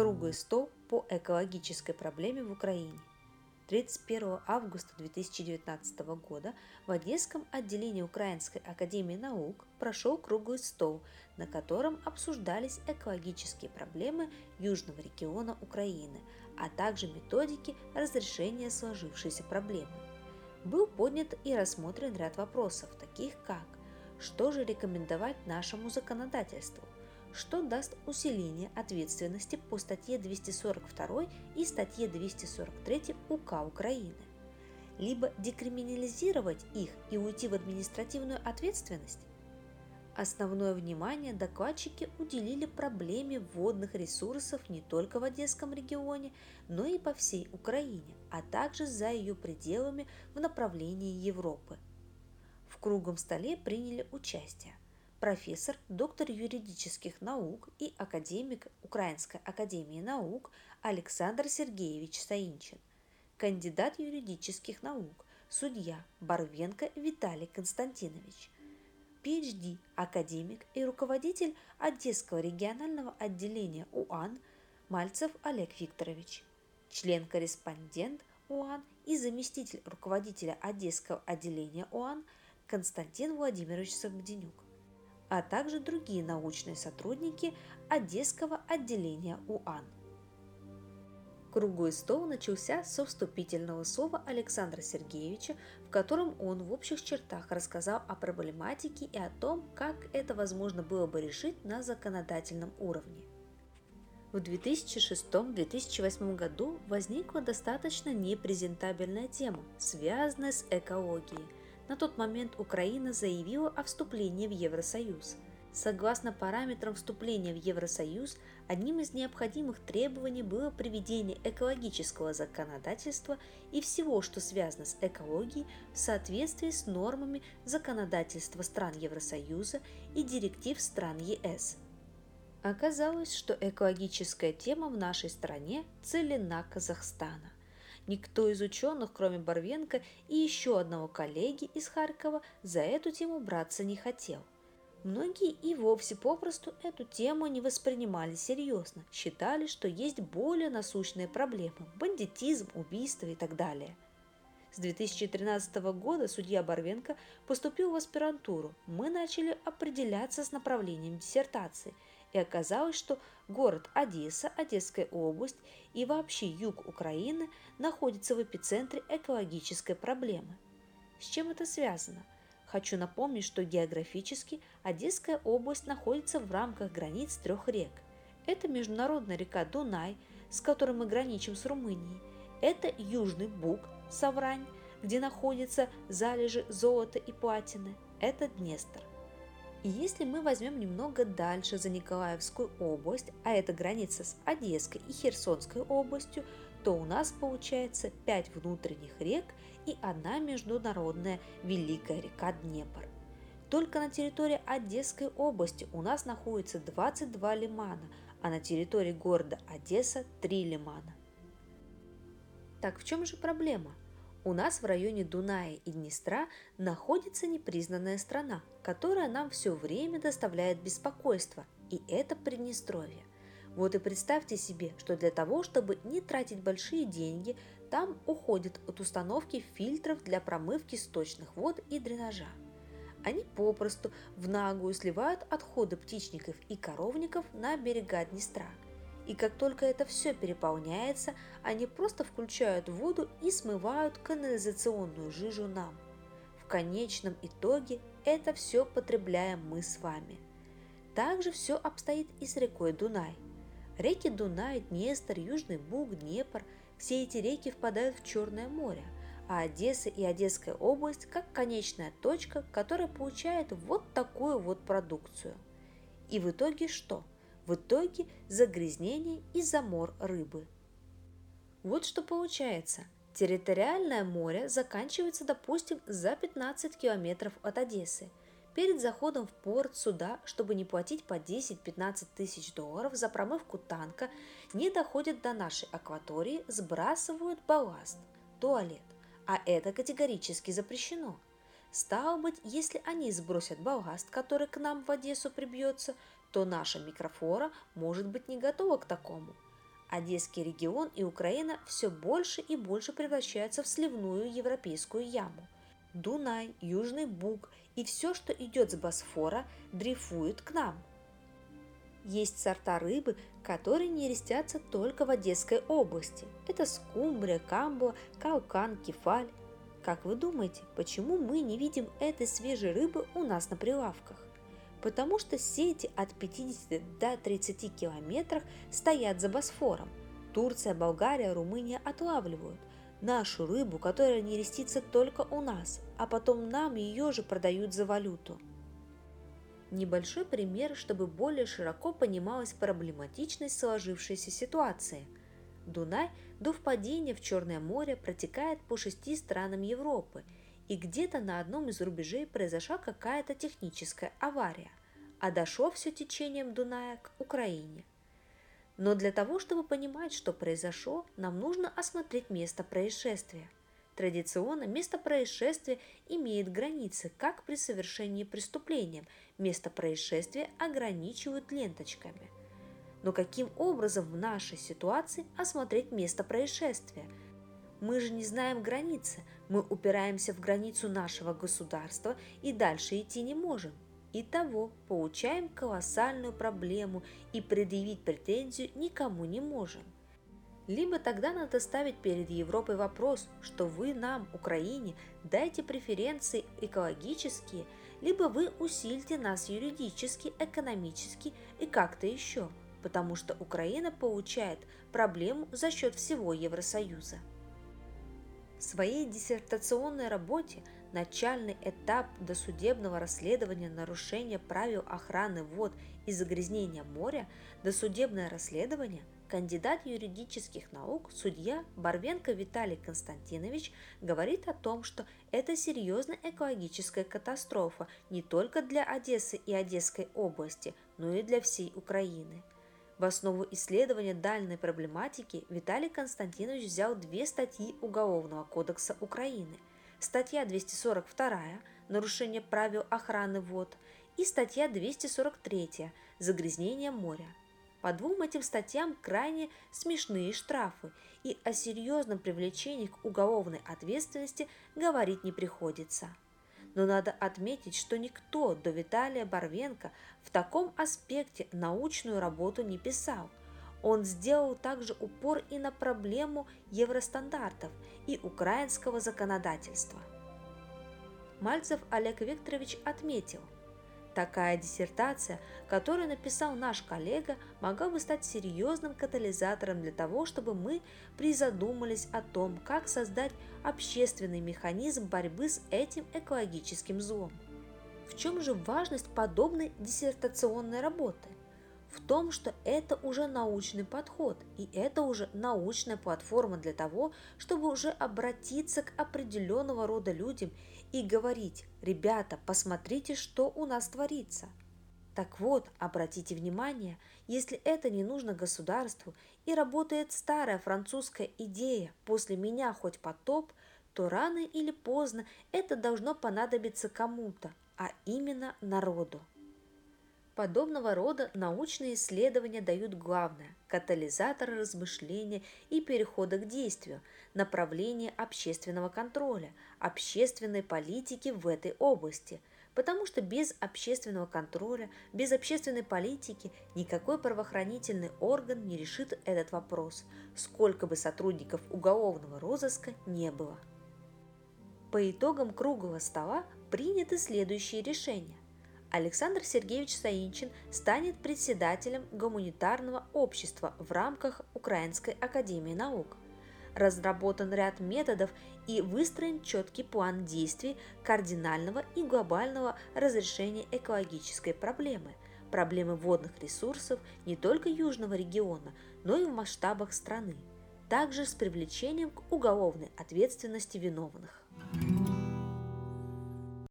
Круглый стол по экологической проблеме в Украине. 31 августа 2019 года в Одесском отделении Украинской академии наук прошел круглый стол, на котором обсуждались экологические проблемы южного региона Украины, а также методики разрешения сложившейся проблемы. Был поднят и рассмотрен ряд вопросов, таких как что же рекомендовать нашему законодательству – что даст усиление ответственности по статье 242 и статье 243 УК Украины, либо декриминализировать их и уйти в административную ответственность. Основное внимание докладчики уделили проблеме водных ресурсов не только в Одесском регионе, но и по всей Украине, а также за ее пределами в направлении Европы. В круглом столе приняли участие профессор, доктор юридических наук и академик Украинской академии наук Александр Сергеевич Саинчин, кандидат юридических наук, судья Барвенко Виталий Константинович, PhD, академик и руководитель Одесского регионального отделения УАН Мальцев Олег Викторович, член-корреспондент УАН и заместитель руководителя Одесского отделения УАН Константин Владимирович Сободенюк а также другие научные сотрудники Одесского отделения УАН. Круглый стол начался со вступительного слова Александра Сергеевича, в котором он в общих чертах рассказал о проблематике и о том, как это возможно было бы решить на законодательном уровне. В 2006-2008 году возникла достаточно непрезентабельная тема, связанная с экологией – на тот момент Украина заявила о вступлении в Евросоюз. Согласно параметрам вступления в Евросоюз, одним из необходимых требований было приведение экологического законодательства и всего, что связано с экологией, в соответствии с нормами законодательства стран Евросоюза и директив стран ЕС. Оказалось, что экологическая тема в нашей стране целена Казахстана. Никто из ученых, кроме Барвенко и еще одного коллеги из Харькова, за эту тему браться не хотел. Многие и вовсе попросту эту тему не воспринимали серьезно, считали, что есть более насущные проблемы – бандитизм, убийства и так далее. С 2013 года судья Барвенко поступил в аспирантуру. Мы начали определяться с направлением диссертации – и оказалось, что город Одесса, Одесская область и вообще юг Украины находятся в эпицентре экологической проблемы. С чем это связано? Хочу напомнить, что географически Одесская область находится в рамках границ трех рек. Это международная река Дунай, с которой мы граничим с Румынией. Это Южный Буг, Саврань, где находятся залежи золота и платины. Это Днестр. И если мы возьмем немного дальше за Николаевскую область, а это граница с Одесской и Херсонской областью, то у нас получается 5 внутренних рек и одна международная великая река Днепр. Только на территории Одесской области у нас находится 22 лимана, а на территории города Одесса 3 лимана. Так в чем же проблема? У нас в районе Дуная и Днестра находится непризнанная страна, которая нам все время доставляет беспокойство, и это Приднестровье. Вот и представьте себе, что для того, чтобы не тратить большие деньги, там уходит от установки фильтров для промывки сточных вод и дренажа. Они попросту в наглую сливают отходы птичников и коровников на берега Днестра – и как только это все переполняется, они просто включают воду и смывают канализационную жижу нам. В конечном итоге это все потребляем мы с вами. Также все обстоит и с рекой Дунай. Реки Дунай, Днестр, Южный Буг, Днепр – все эти реки впадают в Черное море, а Одесса и Одесская область как конечная точка, которая получает вот такую вот продукцию. И в итоге что? В итоге загрязнение и замор рыбы. Вот что получается. Территориальное море заканчивается, допустим, за 15 километров от Одессы. Перед заходом в порт суда, чтобы не платить по 10-15 тысяч долларов за промывку танка, не доходят до нашей акватории, сбрасывают балласт, туалет. А это категорически запрещено. Стало быть, если они сбросят балласт, который к нам в Одессу прибьется, то наша микрофлора может быть не готова к такому. Одесский регион и Украина все больше и больше превращаются в сливную европейскую яму. Дунай, Южный Буг и все, что идет с Босфора, дрейфует к нам. Есть сорта рыбы, которые не рестятся только в Одесской области. Это скумбрия, камбуа, каукан, кефаль. Как вы думаете, почему мы не видим этой свежей рыбы у нас на прилавках? Потому что сети от 50 до 30 километров стоят за Босфором. Турция, Болгария, Румыния отлавливают нашу рыбу, которая не рестится только у нас, а потом нам ее же продают за валюту. Небольшой пример, чтобы более широко понималась проблематичность сложившейся ситуации – Дунай до впадения в Черное море протекает по шести странам Европы, и где-то на одном из рубежей произошла какая-то техническая авария, а дошло все течением Дуная к Украине. Но для того, чтобы понимать, что произошло, нам нужно осмотреть место происшествия. Традиционно место происшествия имеет границы, как при совершении преступления. Место происшествия ограничивают ленточками – но каким образом в нашей ситуации осмотреть место происшествия? Мы же не знаем границы, мы упираемся в границу нашего государства и дальше идти не можем. Итого получаем колоссальную проблему и предъявить претензию никому не можем. Либо тогда надо ставить перед Европой вопрос, что вы нам, Украине, дайте преференции экологические, либо вы усильте нас юридически, экономически и как-то еще – потому что Украина получает проблему за счет всего Евросоюза. В своей диссертационной работе начальный этап досудебного расследования нарушения правил охраны вод и загрязнения моря, досудебное расследование, кандидат юридических наук, судья Барвенко Виталий Константинович говорит о том, что это серьезная экологическая катастрофа не только для Одессы и Одесской области, но и для всей Украины – в основу исследования данной проблематики Виталий Константинович взял две статьи Уголовного кодекса Украины. Статья 242 «Нарушение правил охраны вод» и статья 243 «Загрязнение моря». По двум этим статьям крайне смешные штрафы, и о серьезном привлечении к уголовной ответственности говорить не приходится но надо отметить, что никто до Виталия Барвенко в таком аспекте научную работу не писал. Он сделал также упор и на проблему евростандартов и украинского законодательства. Мальцев Олег Викторович отметил – Такая диссертация, которую написал наш коллега, могла бы стать серьезным катализатором для того, чтобы мы призадумались о том, как создать общественный механизм борьбы с этим экологическим злом. В чем же важность подобной диссертационной работы? в том, что это уже научный подход, и это уже научная платформа для того, чтобы уже обратиться к определенного рода людям и говорить, ребята, посмотрите, что у нас творится. Так вот, обратите внимание, если это не нужно государству и работает старая французская идея «после меня хоть потоп», то рано или поздно это должно понадобиться кому-то, а именно народу. Подобного рода научные исследования дают главное – катализатор размышления и перехода к действию, направление общественного контроля, общественной политики в этой области, потому что без общественного контроля, без общественной политики никакой правоохранительный орган не решит этот вопрос, сколько бы сотрудников уголовного розыска не было. По итогам круглого стола приняты следующие решения. Александр Сергеевич Саинчин станет председателем гуманитарного общества в рамках Украинской академии наук. Разработан ряд методов и выстроен четкий план действий кардинального и глобального разрешения экологической проблемы, проблемы водных ресурсов не только южного региона, но и в масштабах страны, также с привлечением к уголовной ответственности виновных.